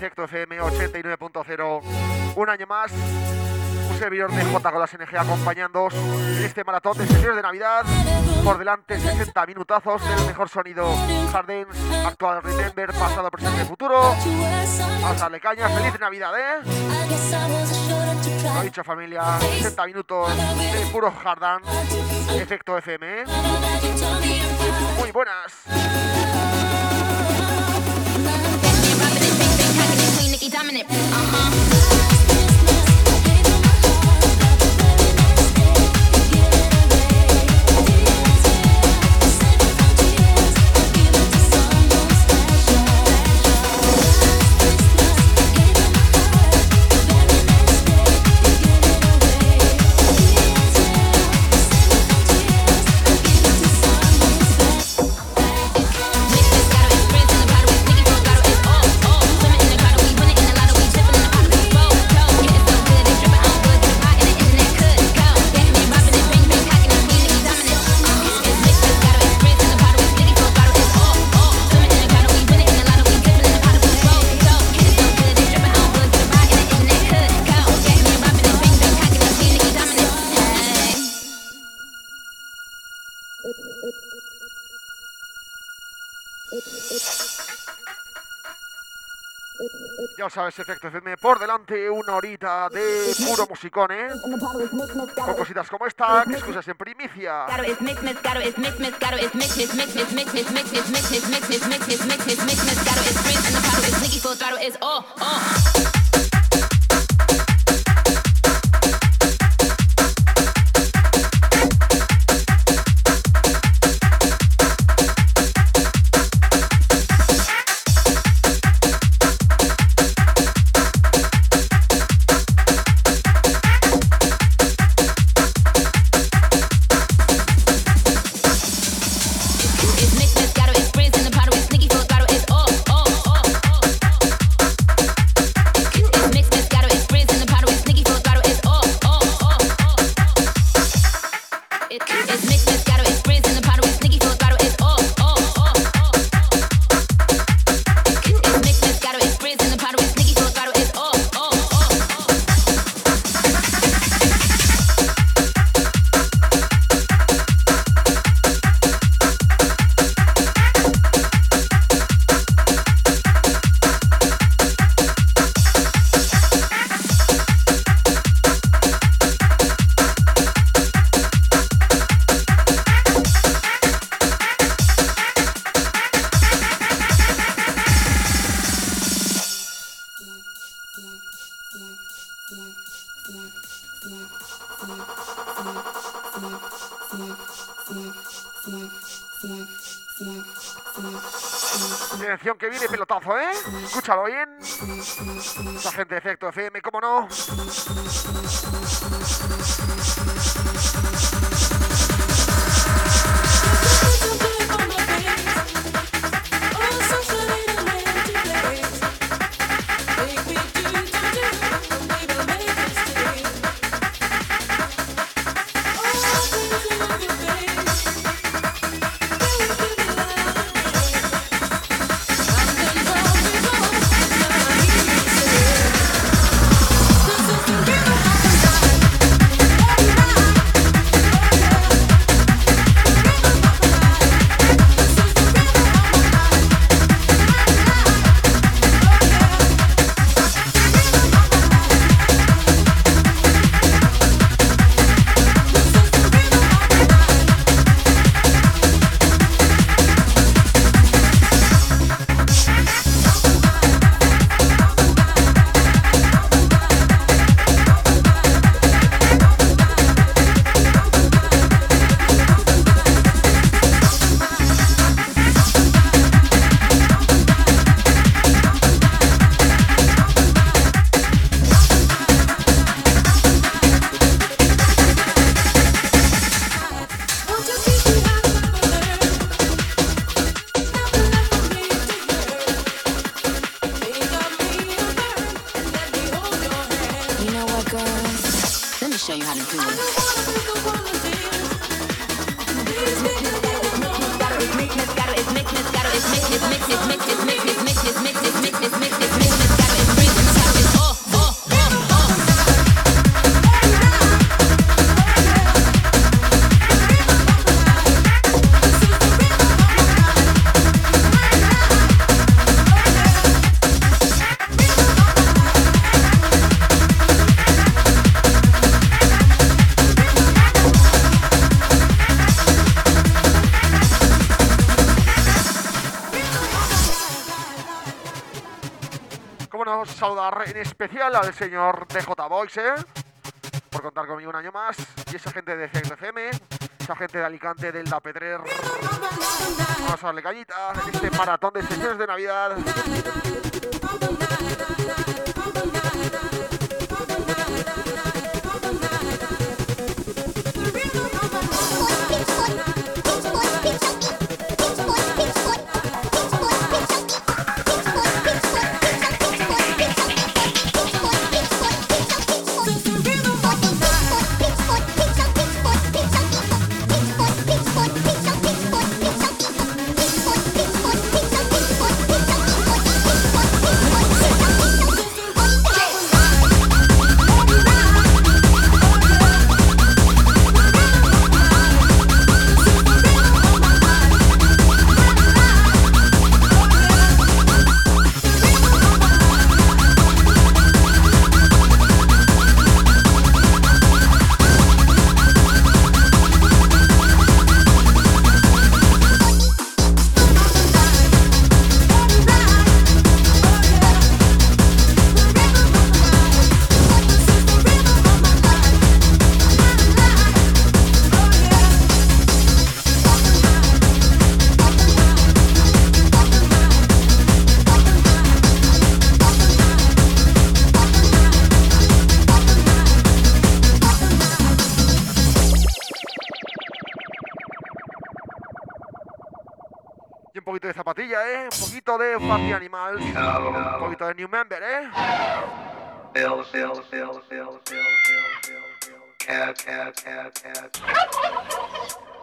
Efecto FM 89.0. Un año más, un servidor de J con las NG acompañándoos en este maratón de sesiones de Navidad. Por delante, 60 minutazos del mejor sonido. Jardins, actual Remember, pasado, presente, futuro. Vamos a darle caña, feliz Navidad, ¿eh? Lo dicho, familia, 60 minutos de puro Jardán, Efecto FM, ¿eh? Muy buenas. He dominant. Uh huh. Ya sabes, Efecto FM por delante, una horita de puro musicón, ¿eh? Con cositas como esta, que escuchas en primicia. Perfecto, FM, ¿cómo no? Bueno, saludar en especial al señor DJ Boys, ¿eh? Por contar conmigo un año más. Y esa gente de CFM, esa gente de Alicante, del Da Pedrer. Vamos a darle cañita en este maratón de sesiones de Navidad. poquito de mm. un poquito de New Member, ¿eh? Bill, Bill, Bill, cat, cat, cat, cat.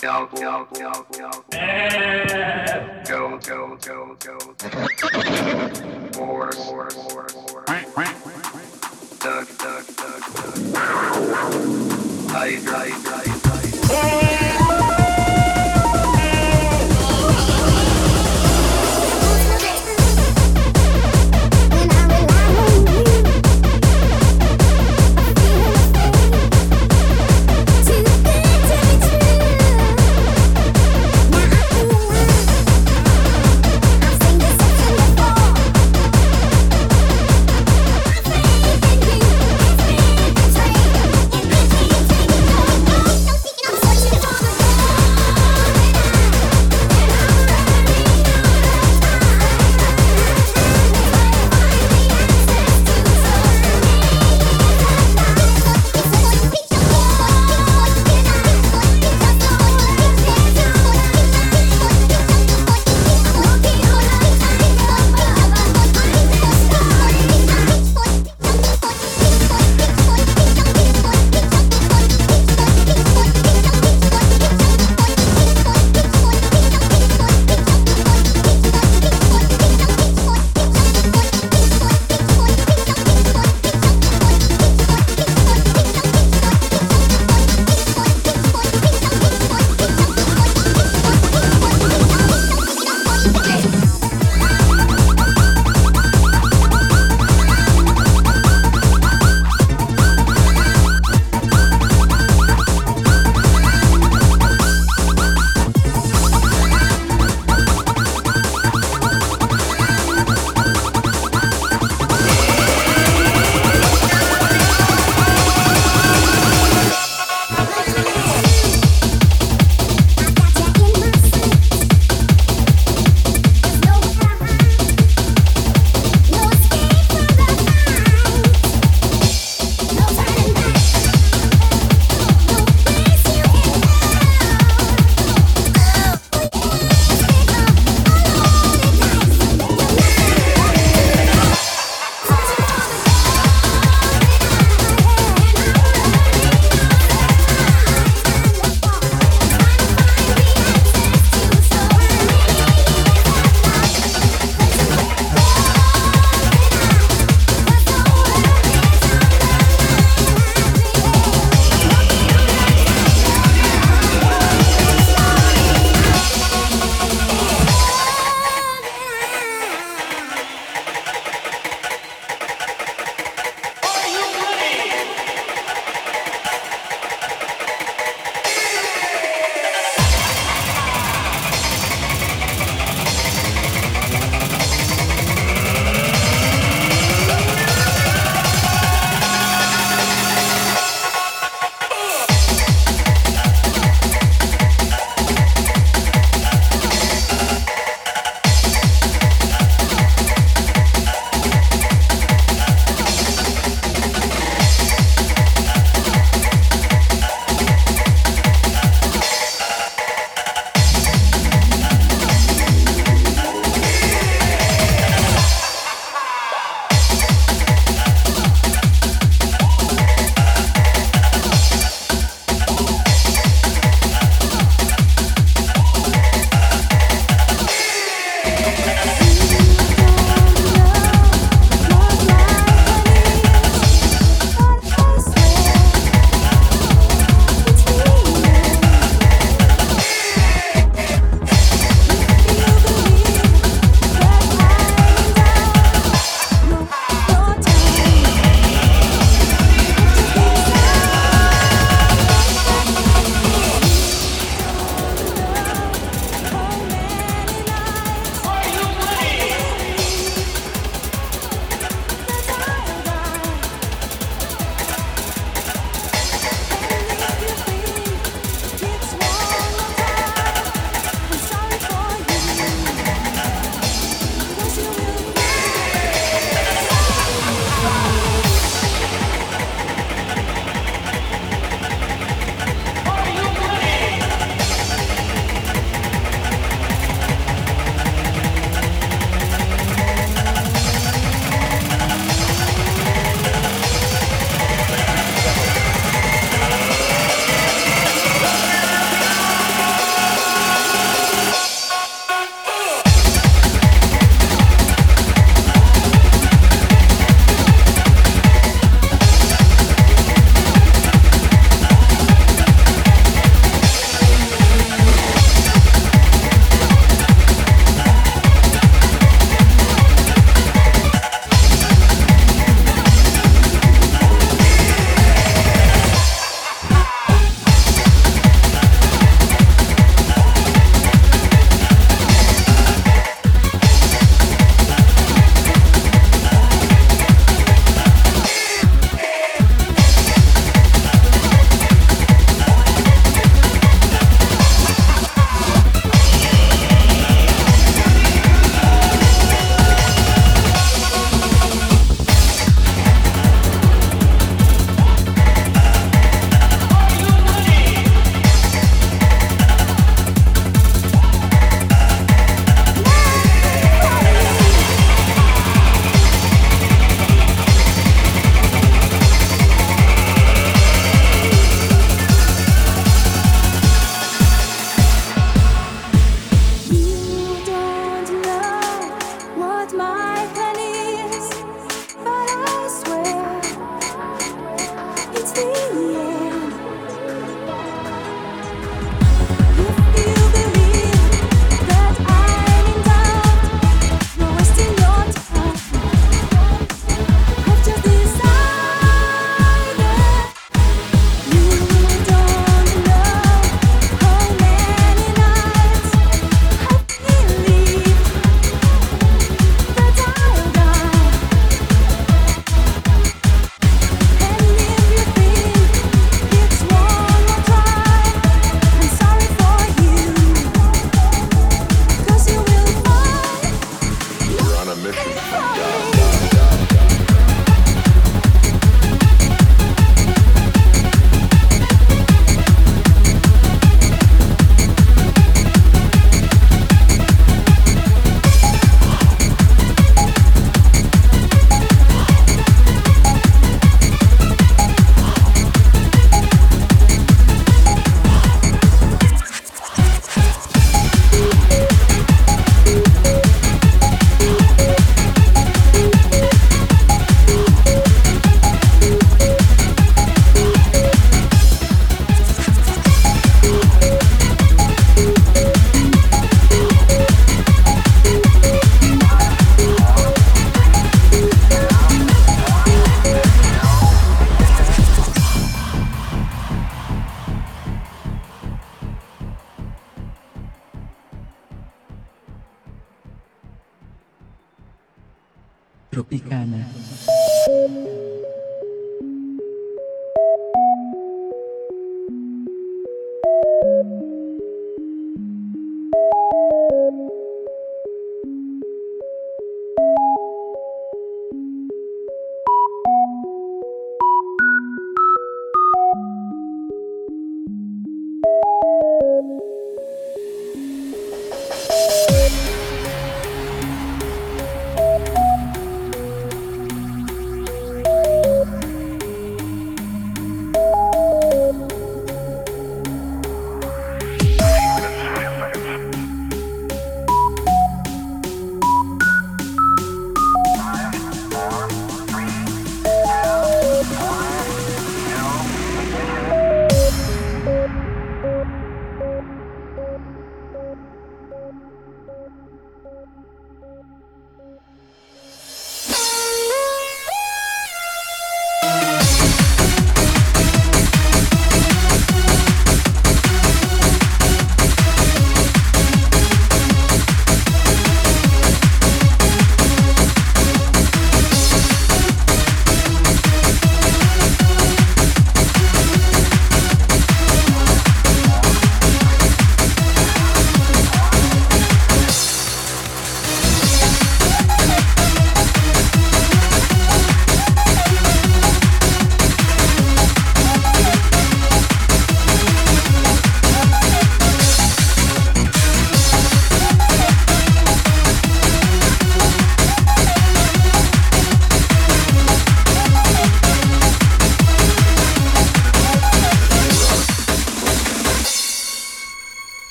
Go, go, go, go, go. More, more, more, more. Duck, duck, duck, duck.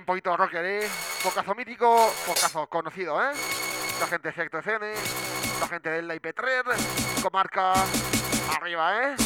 Un poquito rocker, ¿eh? Pocazo mítico, pocazo conocido, ¿eh? La gente de Efecto FM, la gente del la IP3, comarca arriba, ¿eh?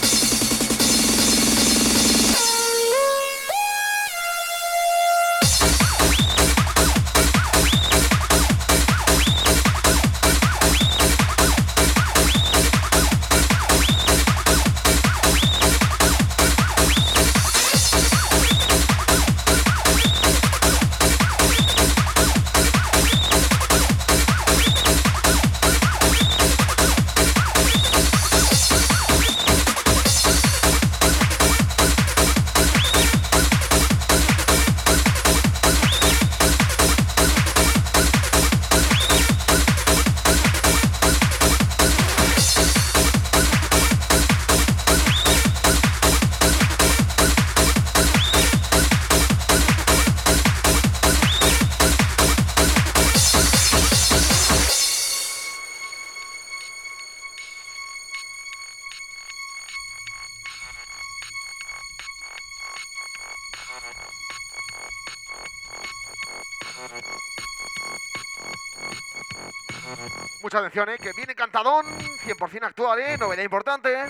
Mucha atención, ¿eh? Que viene cantadón, 100% actual, ¿eh? Novedad importante.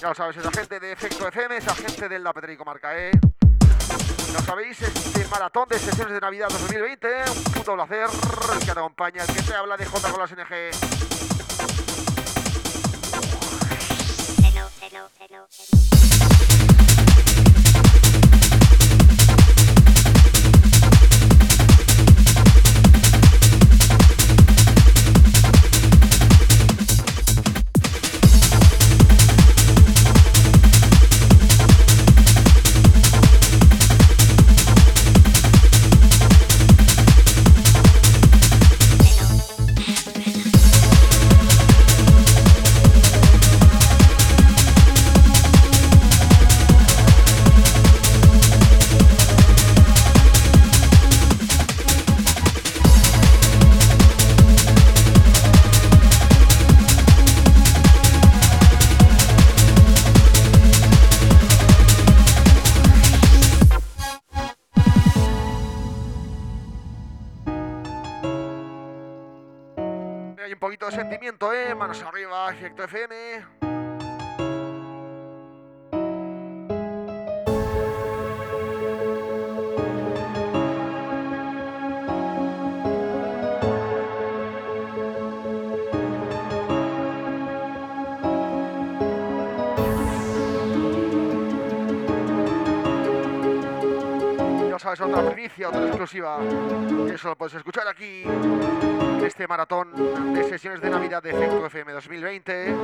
Ya lo sabes, esa gente de Efecto FM, esa gente del La Petrico Marca, ¿eh? Ya sabéis, este maratón de sesiones de Navidad 2020, un puto placer, el que te acompaña, el que te habla de J con las NG. ¿eh? Manos arriba, Efecto FM. Sabes, otra primicia, otra exclusiva. Eso lo puedes escuchar aquí este maratón de sesiones de Navidad de Efecto FM 2020.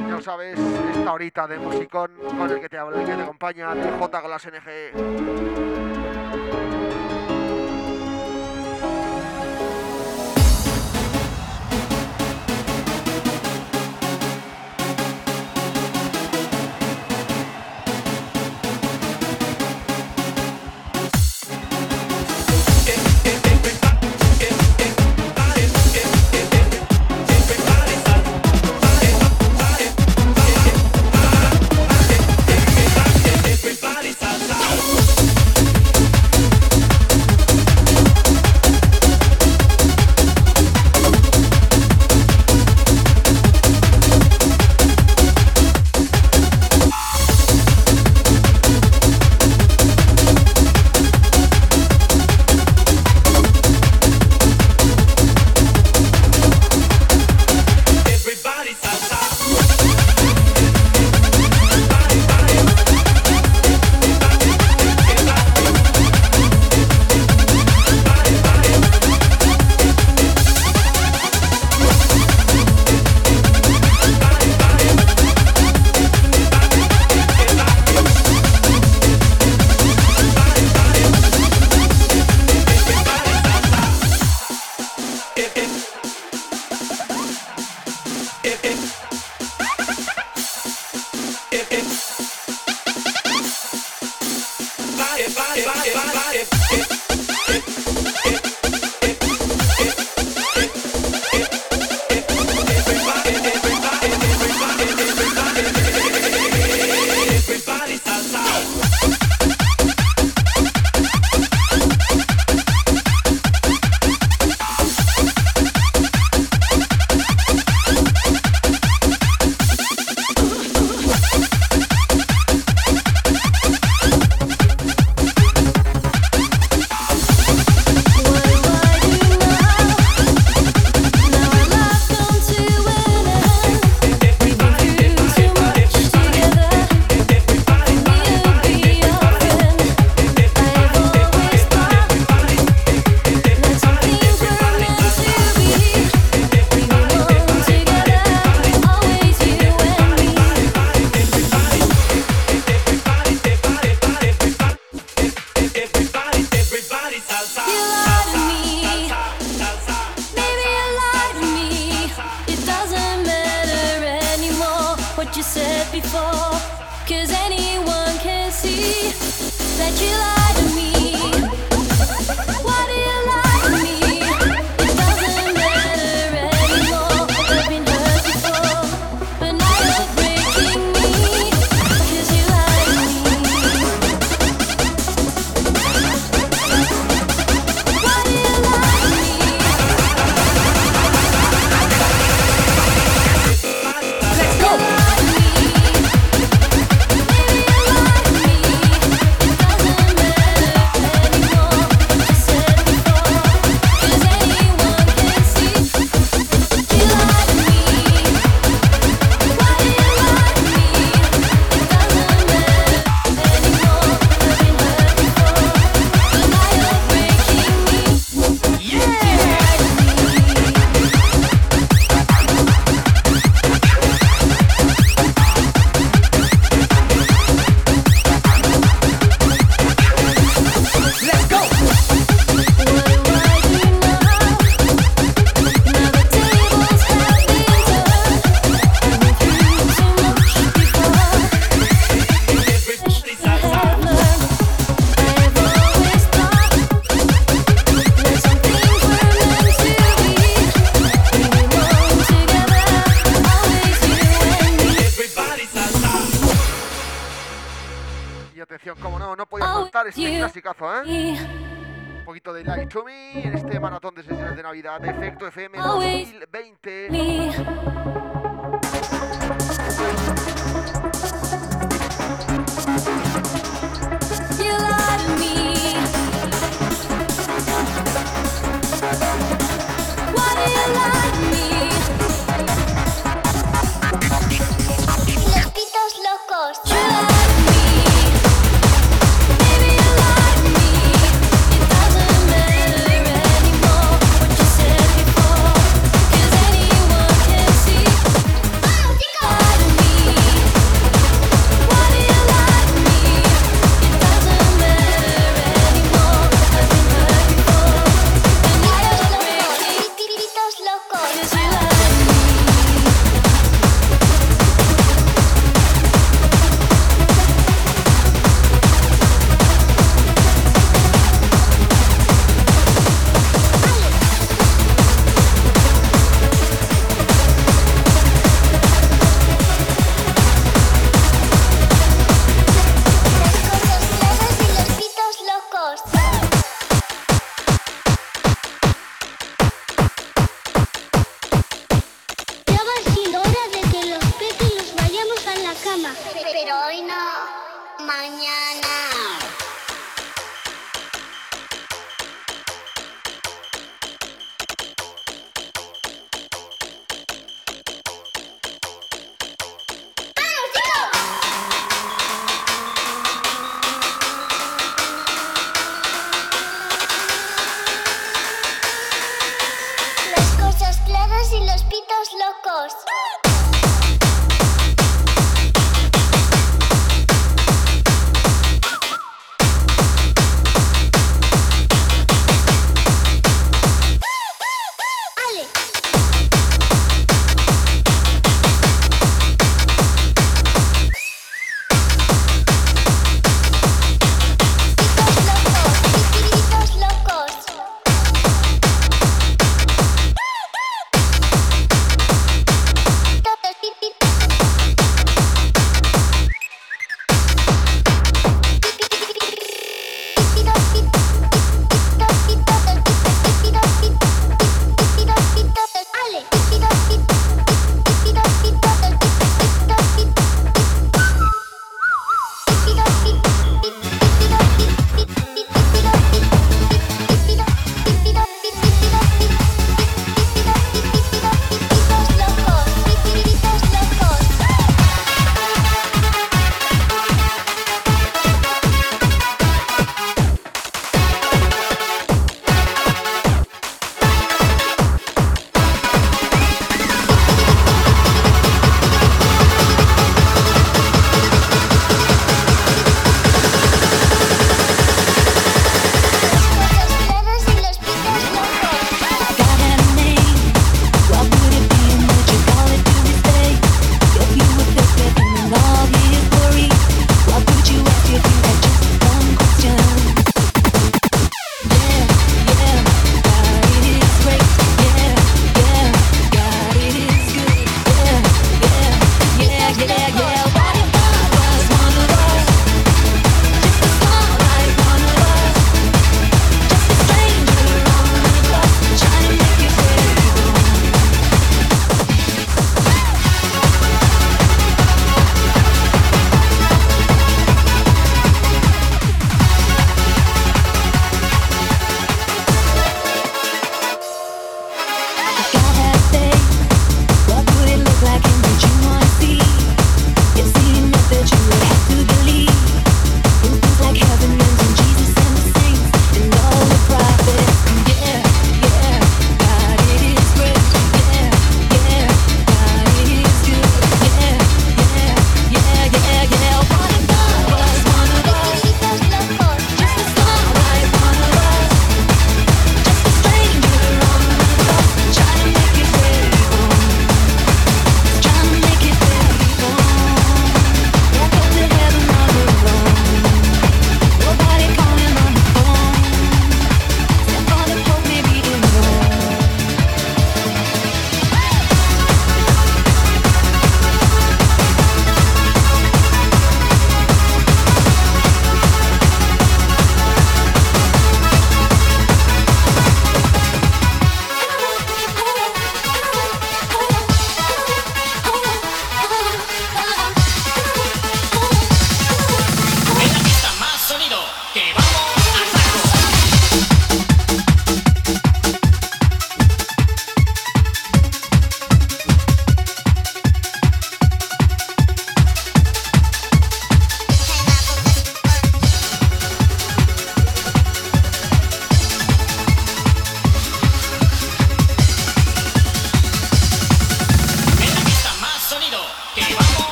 Ya lo sabes, esta horita de musicón con el que te habla, el que te acompaña, de J con las NG.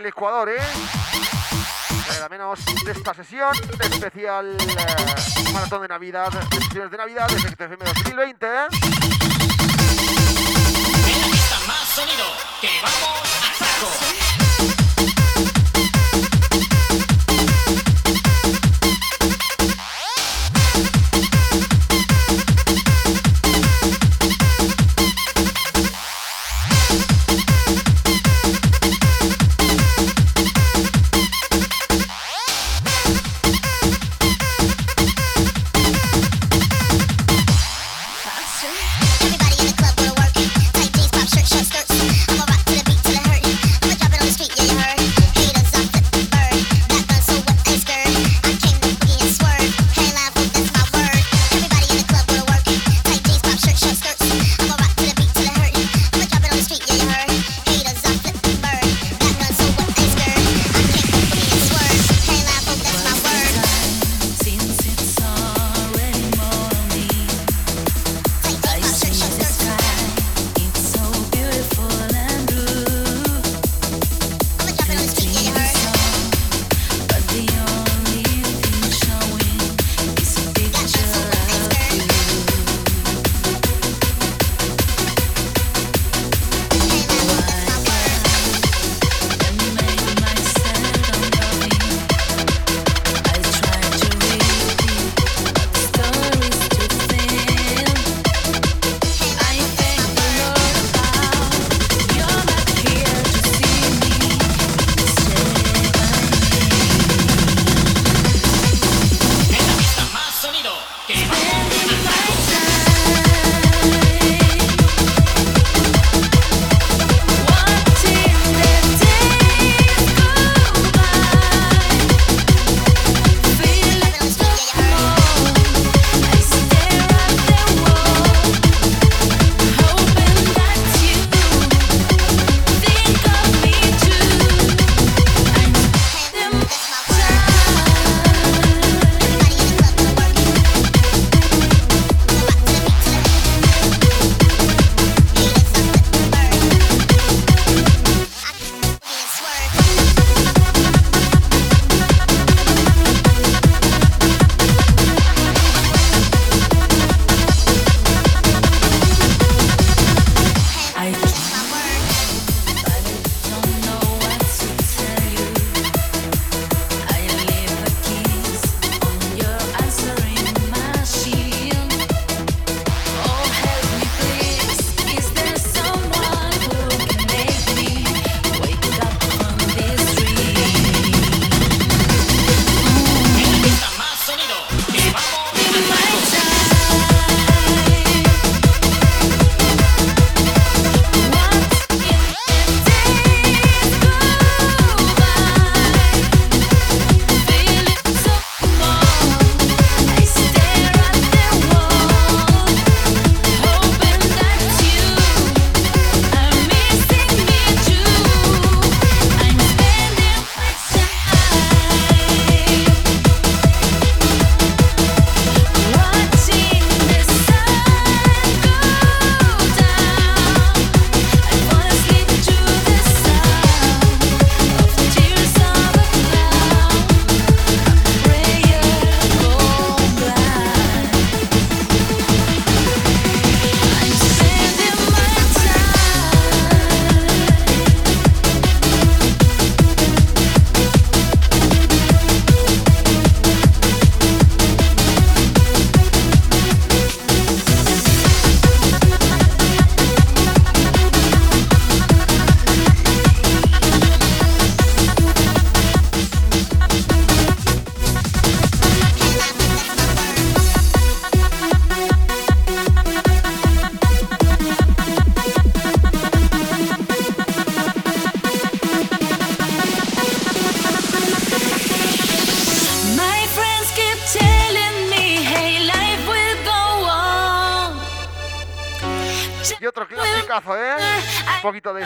El Ecuador, ¿eh? Nada menos de esta sesión de especial eh, maratón de Navidad, de sesiones de Navidad de FM 2020. ¿eh? más sonido, que vamos a saco. poquito de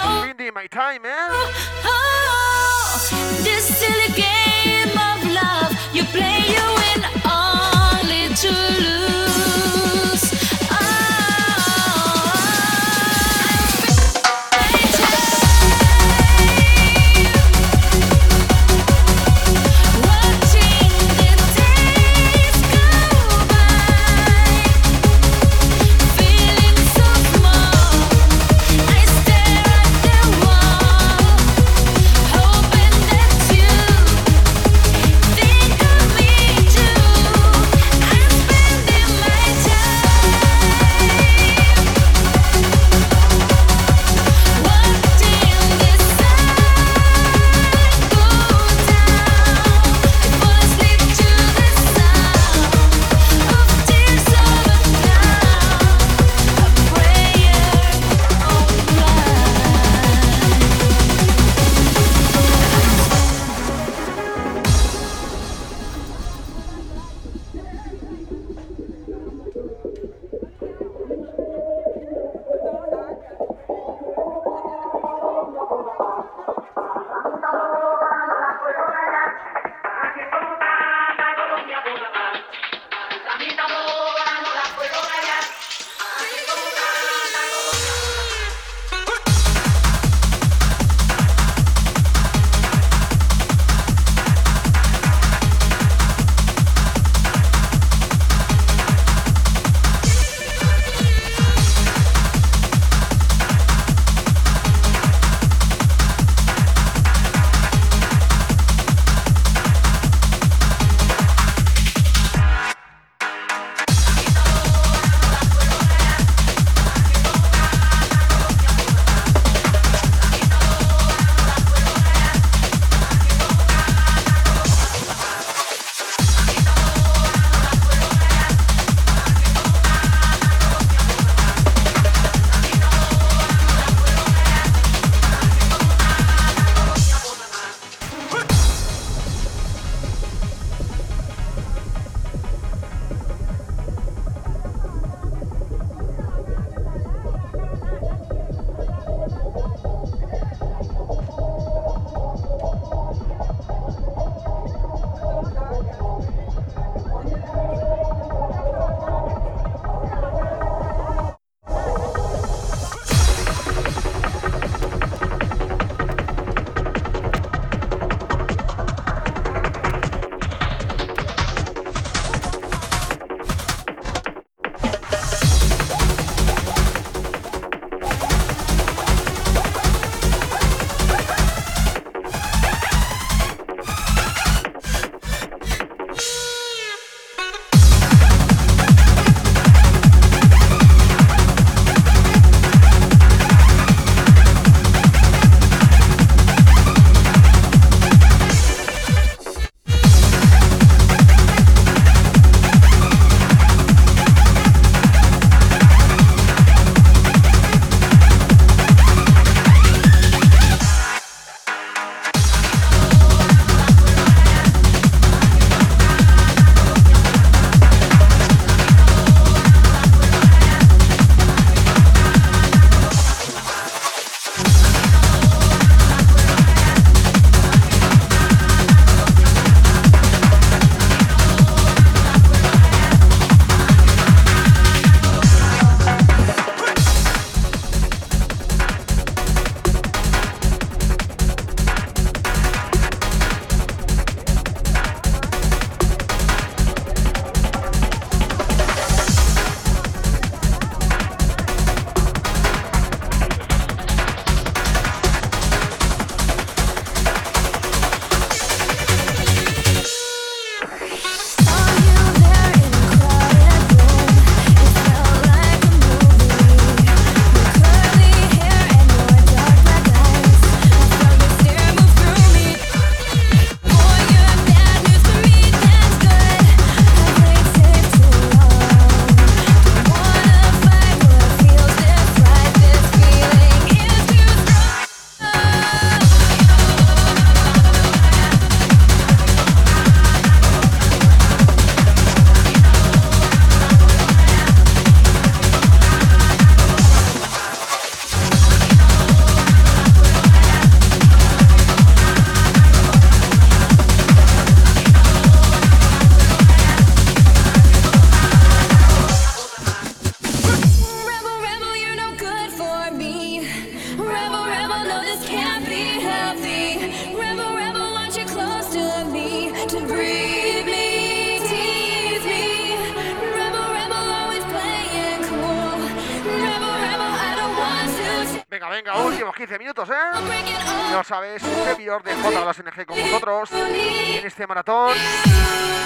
de J de las con vosotros en este maratón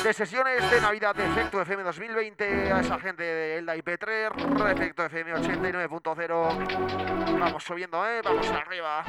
de sesiones de Navidad de Efecto FM 2020 a esa gente de Elda IP3, Efecto FM 89.0. Vamos subiendo. ¿eh? Vamos arriba.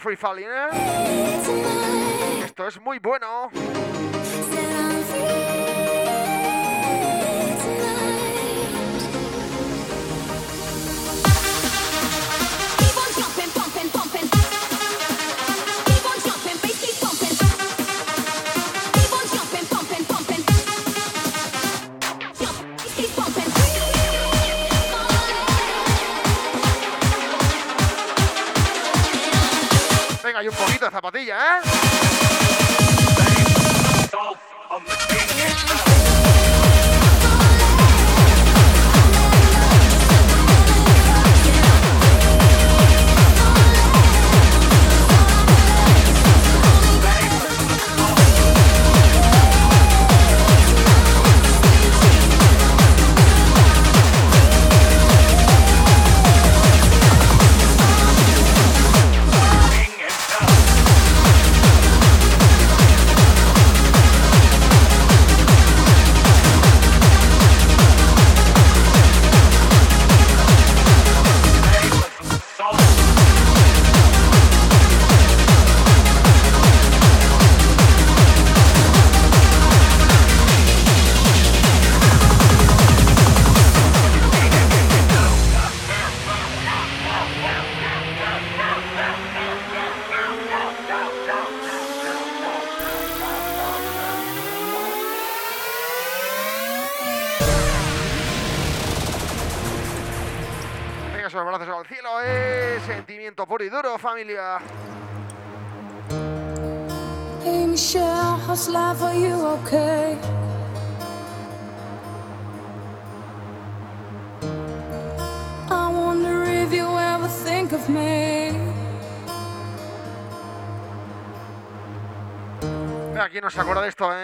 Free Falling, ¿eh? Esto es muy bueno. zapatillas, ¿eh? ¿Nos no acuerda de esto. ¿eh?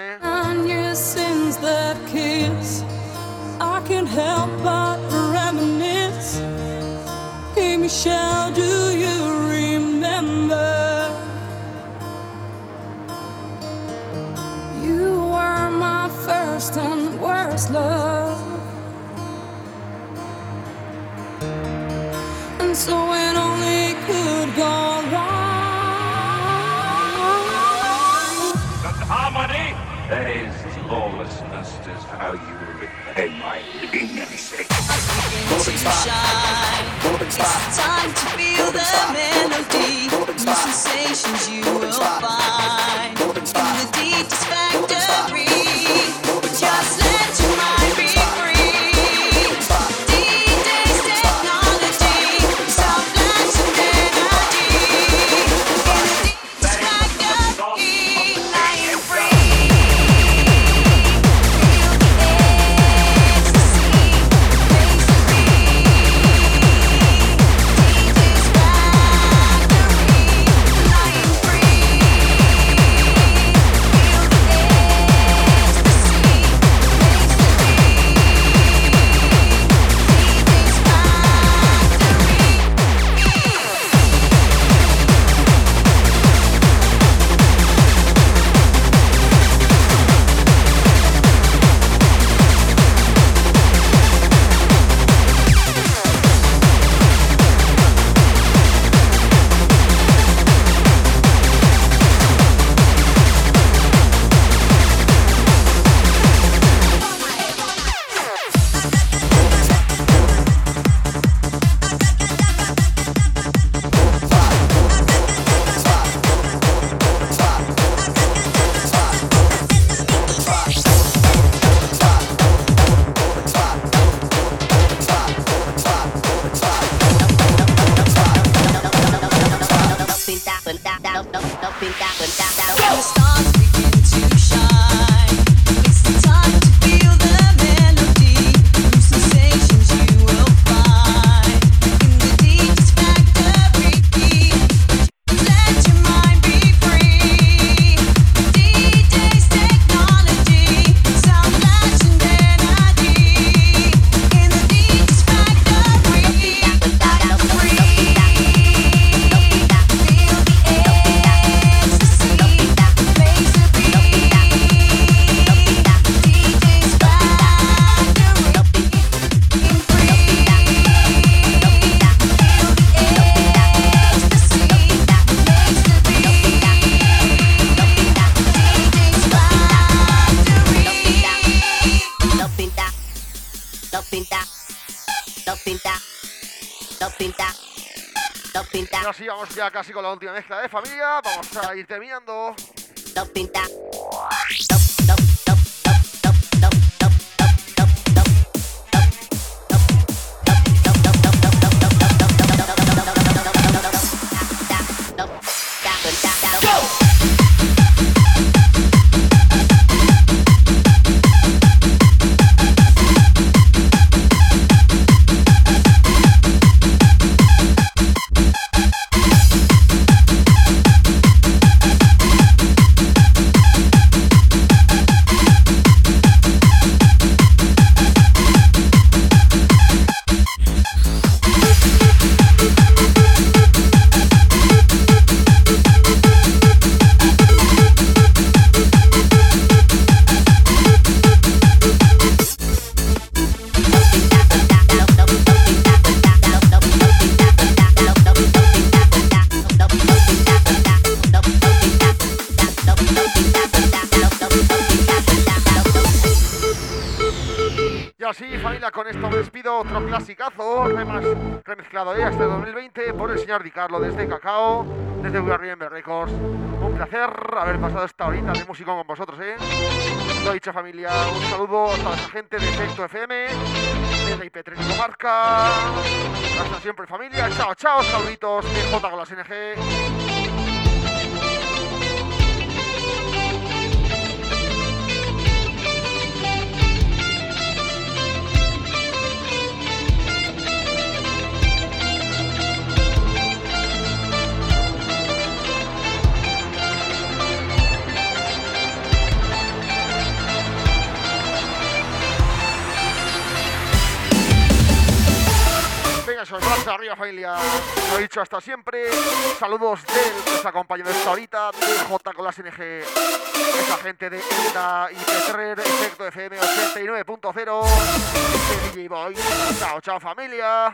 That is, lawlessness is how you repay my leniency. Moving spot. Moving spot. It's time to feel the melody. New sensations you will find. Ir terminando. Y con esto me despido. Otro clasicazo, remas- remezclado ¿eh? este 2020 por el señor Di Carlo desde Cacao, desde WRM Records. Un placer haber pasado esta horita de música con vosotros, ¿eh? Lo dicho, familia, un saludo a toda esa gente de Efecto FM, desde IP3 Comarca. Hasta siempre, familia. Chao, chao, saluditos de J NG. Venga, esos brazos arriba, familia. Lo dicho, hasta siempre. Saludos del que os acompaña de esta horita, de J con las NG, esa gente de Enda y Petrer, Efecto FM 89.0, este DJ Boy. Chao, chao, familia.